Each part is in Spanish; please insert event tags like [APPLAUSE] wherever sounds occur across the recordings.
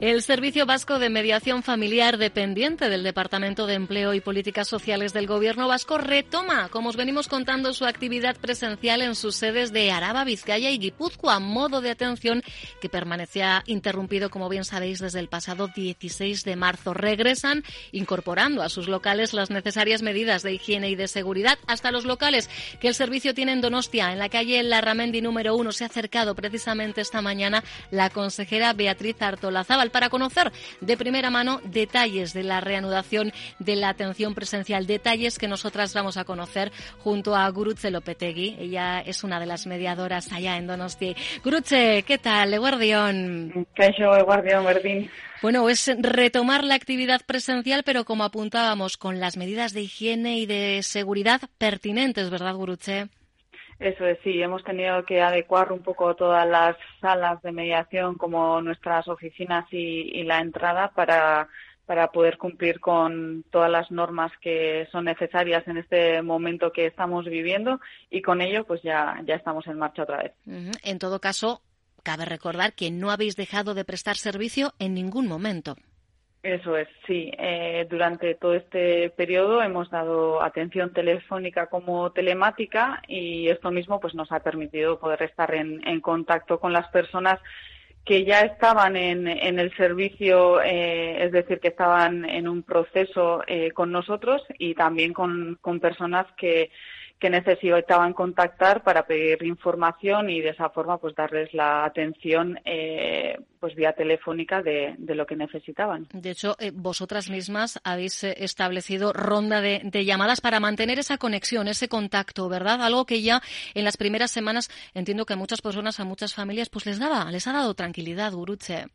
El Servicio Vasco de Mediación Familiar, dependiente del Departamento de Empleo y Políticas Sociales del Gobierno vasco, retoma, como os venimos contando, su actividad presencial en sus sedes de Araba, Vizcaya y Guipúzcoa, modo de atención que permanecía interrumpido, como bien sabéis, desde el pasado 16 de marzo. Regresan incorporando a sus locales las necesarias medidas de higiene y de seguridad. Hasta los locales que el servicio tiene en Donostia, en la calle Larramendi número uno, se ha acercado precisamente esta mañana la consejera Beatriz Artolazábal para conocer de primera mano detalles de la reanudación de la atención presencial, detalles que nosotras vamos a conocer junto a Gurutze Lopetegui. Ella es una de las mediadoras allá en Donosti. Gurutze, ¿qué tal? Eguardión. Caixo, Eguardión, Bertín. Bueno, es retomar la actividad presencial, pero como apuntábamos, con las medidas de higiene y de seguridad pertinentes, ¿verdad, Gurutze? Eso es, sí, hemos tenido que adecuar un poco todas las salas de mediación como nuestras oficinas y, la entrada para, para poder cumplir con todas las normas que son necesarias en este momento que estamos viviendo y con ello pues ya, ya estamos en marcha otra vez. En todo caso, cabe recordar que no habéis dejado de prestar servicio en ningún momento. Eso es, sí. Eh, durante todo este periodo hemos dado atención telefónica como telemática y esto mismo pues nos ha permitido poder estar en, contacto con las personas que ya estaban en, el servicio, eh, es decir, que estaban en un proceso eh, con nosotros y también con personas que que necesitaban contactar para pedir información y de esa forma pues darles la atención eh, pues vía telefónica de, lo que necesitaban. De hecho, eh, vosotras mismas habéis eh, establecido ronda de, llamadas para mantener esa conexión, ese contacto, ¿verdad? Algo que ya en las primeras semanas entiendo que a muchas personas, a muchas familias, pues les daba, les ha dado tranquilidad, Guruche.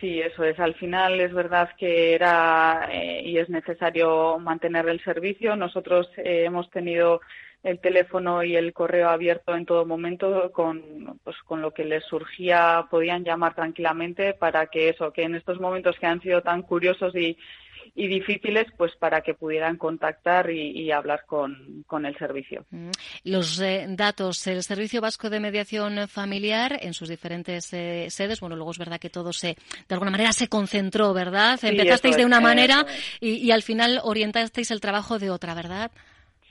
Sí, eso es. Al final es verdad que era eh, y es necesario mantener el servicio. Nosotros eh, hemos tenido el teléfono y el correo abierto en todo momento con, pues, con lo que les surgía podían llamar tranquilamente para que eso, que en estos momentos que han sido tan curiosos y, y difíciles pues para que pudieran contactar y, hablar con, el servicio. Mm. Los eh, datos, el Servicio Vasco de Mediación Familiar en sus diferentes eh, sedes, bueno, luego es verdad que todo se, de alguna manera se concentró, ¿verdad? Empezasteis de una manera y, y al final orientasteis el trabajo de otra, ¿verdad?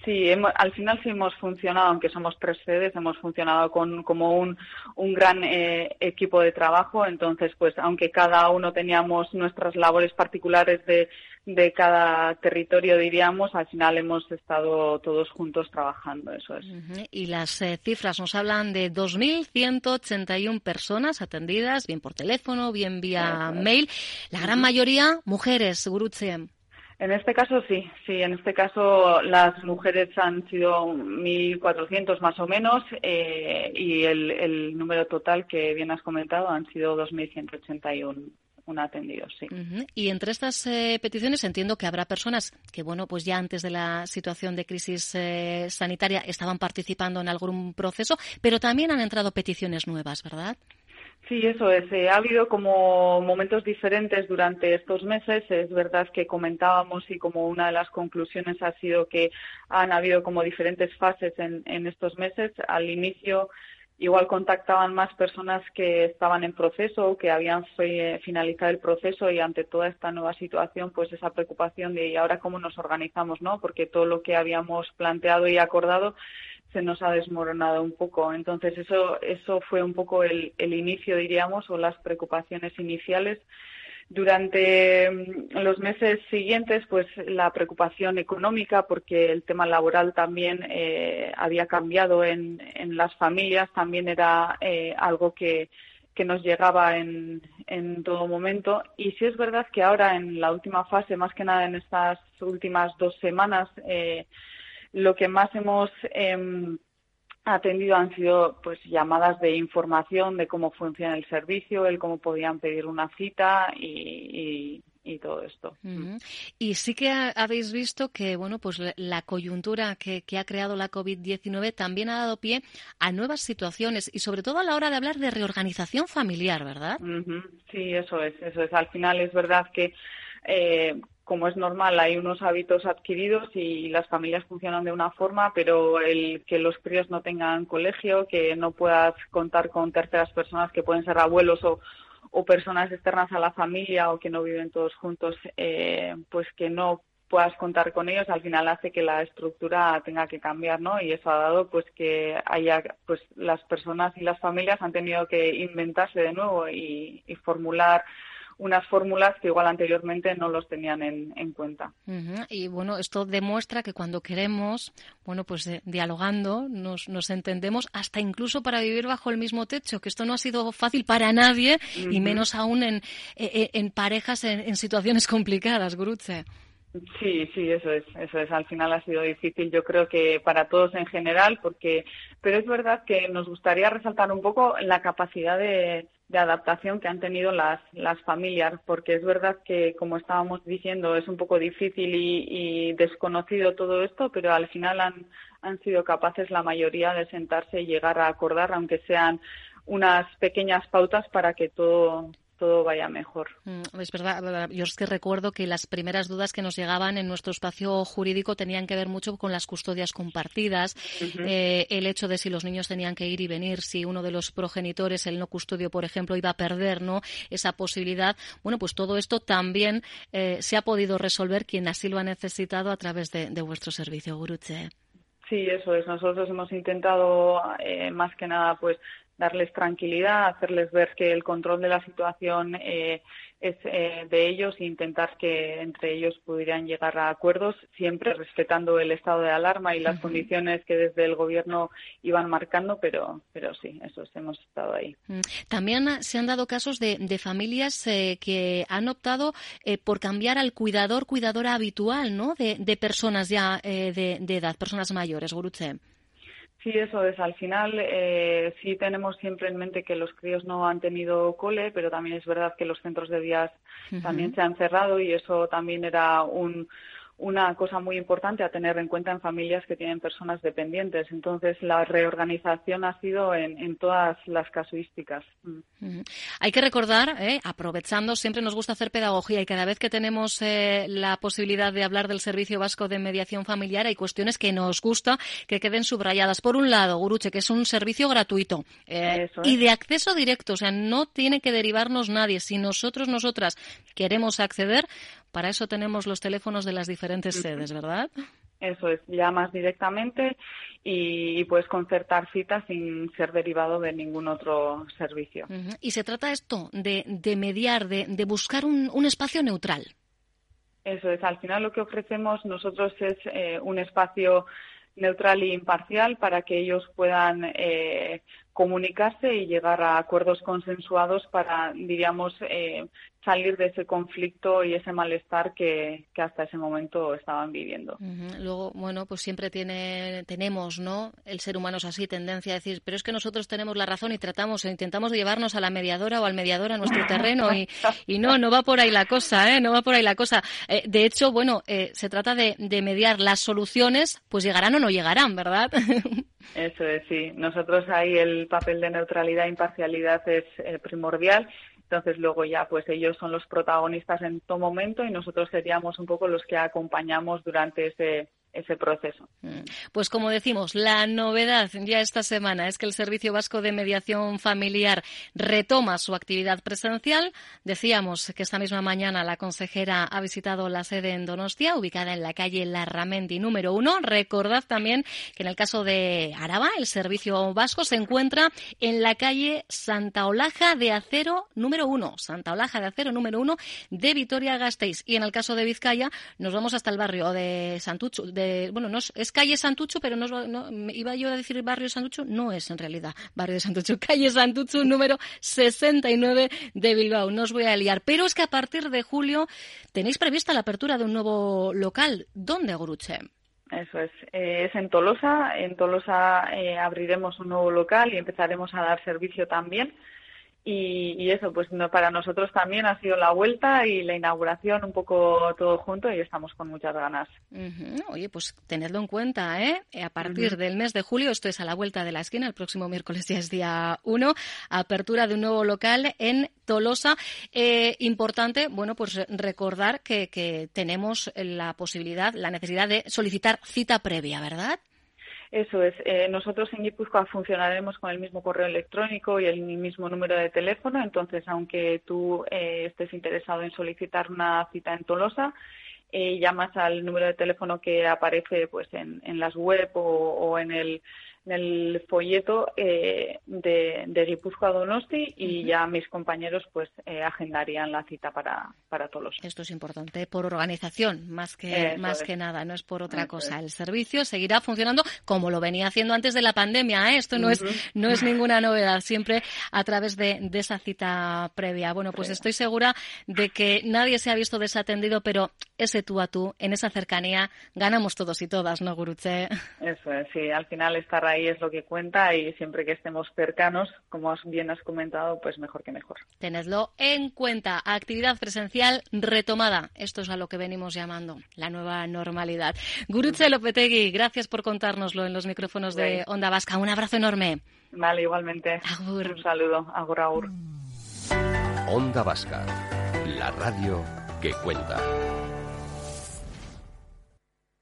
Sí, al final sí hemos funcionado, aunque somos tres sedes, hemos funcionado con, como un, un gran eh, equipo de trabajo. Entonces, pues aunque cada uno teníamos nuestras labores particulares de, de cada territorio, diríamos, al final hemos estado todos juntos trabajando, eso es. Y las eh, cifras nos hablan de 2.181 personas atendidas, bien por teléfono, bien vía mail. La gran mayoría mujeres, Gurutze. En este caso sí, sí, en este caso las mujeres han sido 1.400 más o menos eh, y el, número total que bien has comentado han sido 2.181 atendidos, sí. Y entre estas eh, peticiones entiendo que habrá personas que, bueno, pues ya antes de la situación de crisis eh, sanitaria estaban participando en algún proceso, pero también han entrado peticiones nuevas, ¿verdad? Sí, eso es. Eh, ha habido como momentos diferentes durante estos meses. Es verdad que comentábamos y como una de las conclusiones ha sido que han habido como diferentes fases en, estos meses. Al inicio igual contactaban más personas que estaban en proceso o que habían finalizado el proceso y ante toda esta nueva situación pues esa preocupación de ¿y ahora cómo nos organizamos? ¿no? Porque todo lo que habíamos planteado y acordado se nos ha desmoronado un poco. Entonces, eso, eso fue un poco el, inicio, diríamos, o las preocupaciones iniciales. Durante mm, los meses siguientes, pues la preocupación económica, porque el tema laboral también eh, había cambiado en, las familias, también era eh, algo que, que, nos llegaba en, en, todo momento. Y sí es verdad que ahora, en la última fase, más que nada en estas últimas dos semanas, eh, lo que más hemos eh, atendido han sido pues llamadas de información de cómo funciona el servicio, el cómo podían pedir una cita y, y, todo esto. Y sí que habéis visto que bueno pues la coyuntura que, que ha creado la COVID-19 también ha dado pie a nuevas situaciones y sobre todo a la hora de hablar de reorganización familiar, ¿verdad? Sí, eso es, eso es. Al final es verdad que eh, como es normal, hay unos hábitos adquiridos y las familias funcionan de una forma, pero el que los críos no tengan colegio, que no puedas contar con terceras personas que pueden ser abuelos o, personas externas a la familia o que no viven todos juntos, eh, pues que no puedas contar con ellos, al final hace que la estructura tenga que cambiar, ¿no? Y eso ha dado pues que haya, pues las personas y las familias han tenido que inventarse de nuevo y, y formular unas fórmulas que igual anteriormente no los tenían en, en cuenta. Y bueno, esto demuestra que cuando queremos, bueno, pues dialogando, nos, nos, entendemos hasta incluso para vivir bajo el mismo techo, que esto no ha sido fácil para nadie y menos aún en, en, en parejas en, situaciones [LAUGHS] complicadas, Gruce. Sí, sí, eso es, eso es. Al final ha sido difícil, yo creo que para todos en general, porque, pero es verdad que nos gustaría resaltar un poco la capacidad de, de adaptación que han tenido las, las familias, porque es verdad que, como estábamos diciendo, es un poco difícil y, desconocido todo esto, pero al final han, han sido capaces la mayoría de sentarse y llegar a acordar, aunque sean unas pequeñas pautas para que todo todo vaya mejor. Mm, es verdad, yo es que recuerdo que las primeras dudas que nos llegaban en nuestro espacio jurídico tenían que ver mucho con las custodias compartidas, eh, el hecho de si los niños tenían que ir y venir, si uno de los progenitores, el no custodio, por ejemplo, iba a perder ¿no? esa posibilidad. Bueno, pues todo esto también eh, se ha podido resolver quien así lo ha necesitado a través de, vuestro servicio, Guruche. Sí, eso es. Nosotros hemos intentado eh, más que nada pues darles tranquilidad, hacerles ver que el control de la situación eh, es eh, de ellos e intentar que entre ellos pudieran llegar a acuerdos, siempre respetando el estado de alarma y las condiciones que desde el Gobierno iban marcando, pero, pero sí, eso hemos estado ahí. Mm. También se han dado casos de, familias eh, que han optado por cambiar al cuidador, cuidadora habitual, ¿no? De, personas ya de, edad, personas mayores, Guruche. Sí, eso es. Al final eh, sí tenemos siempre en mente que los críos no han tenido cole, pero también es verdad que los centros de días también se han cerrado y eso también era un, una cosa muy importante a tener en cuenta en familias que tienen personas dependientes. Entonces, la reorganización ha sido en, todas las casuísticas. Mm. Hay que recordar, eh, aprovechando, siempre nos gusta hacer pedagogía y cada vez que tenemos eh, la posibilidad de hablar del Servicio Vasco de Mediación Familiar, hay cuestiones que nos gusta que queden subrayadas. Por un lado, Guruche, que es un servicio gratuito eh, y de acceso directo, o sea, no tiene que derivarnos nadie. Si nosotros, nosotras queremos acceder, para eso tenemos los teléfonos de las diferentes sedes, ¿verdad? Eso es, llamas directamente y, puedes concertar citas sin ser derivado de ningún otro servicio. Y se trata esto de, mediar, de, buscar un, espacio neutral. Eso es, al final lo que ofrecemos nosotros es eh, un espacio neutral e imparcial para que ellos puedan eh, comunicarse y llegar a acuerdos consensuados para, diríamos, eh, salir de ese conflicto y ese malestar que, hasta ese momento estaban viviendo. Luego, bueno, pues siempre tiene, tenemos, ¿no? El ser humano es así, tendencia a decir, pero es que nosotros tenemos la razón y tratamos, intentamos llevarnos a la mediadora o al mediador a nuestro terreno y, y no, no va por ahí la cosa, ¿eh? No va por ahí la cosa. Eh, de hecho, bueno, eh, se trata de, de mediar las soluciones, pues llegarán o no llegarán, ¿verdad? [LAUGHS] Eso es, sí. Nosotros ahí el papel de neutralidad e imparcialidad es eh, primordial. Entonces luego ya pues ellos son los protagonistas en todo momento y nosotros seríamos un poco los que acompañamos durante ese ese proceso. Mm. Pues como decimos, la novedad ya esta semana es que el Servicio Vasco de Mediación Familiar retoma su actividad presencial. Decíamos que esta misma mañana la consejera ha visitado la sede en Donostia, ubicada en la calle Larramendi número uno. Recordad también que en el caso de Araba, el Servicio Vasco se encuentra en la calle Santa Olaja de Acero número uno. Santa Olaja de Acero número uno de Vitoria-Gasteiz. Y en el caso de Vizcaya, nos vamos hasta el barrio de Santucho, de bueno, no es, calle Santucho, pero no, iba yo a decir barrio Santucho, no es en realidad barrio de Santucho, [LAUGHS] calle Santucho número 69 de Bilbao. No os voy a liar, pero es que a partir de julio tenéis prevista la apertura de un nuevo local. ¿Dónde, Guruche? Eso es. Eh, es en Tolosa. En Tolosa eh, abriremos un nuevo local y empezaremos a dar servicio también. Y, eso, pues para nosotros también ha sido la vuelta y la inauguración un poco todo junto y estamos con muchas ganas. Oye, pues tenedlo en cuenta, ¿eh? A partir del mes de julio, esto es a la vuelta de la esquina, el próximo miércoles ya es día 1, apertura de un nuevo local en Tolosa. Eh, importante, bueno, pues recordar que, que tenemos la posibilidad, la necesidad de solicitar cita previa, ¿verdad? Eso es. Eh, nosotros en Guipúzcoa funcionaremos con el mismo correo electrónico y el mismo número de teléfono. Entonces, aunque tú eh, estés interesado en solicitar una cita en Tolosa, eh, llamas al número de teléfono que aparece pues en, en las web o en el en el folleto eh, de, de Guipúzcoa Donosti y ya mis compañeros pues eh, agendarían la cita para, para todos. Esto es importante por organización, más que, más que nada, no es por otra cosa. El servicio seguirá funcionando como lo venía haciendo antes de la pandemia. ¿eh? Esto no, es, no es ninguna novedad, siempre a través de, de esa cita previa. Bueno, pues estoy segura de que nadie se ha visto desatendido, pero ese tú a tú, en esa cercanía, ganamos todos y todas, ¿no, Guruche? Eso es, sí, al final ahí es lo que cuenta y siempre que estemos cercanos, como bien has comentado, pues mejor que mejor. Tenedlo en cuenta. Actividad presencial retomada. Esto es a lo que venimos llamando la nueva normalidad. Guruche Lopetegui, gracias por contárnoslo en los micrófonos de Onda Vasca. Un abrazo enorme. Vale, igualmente. Un saludo. Agur, agur. Onda Vasca, la radio que cuenta.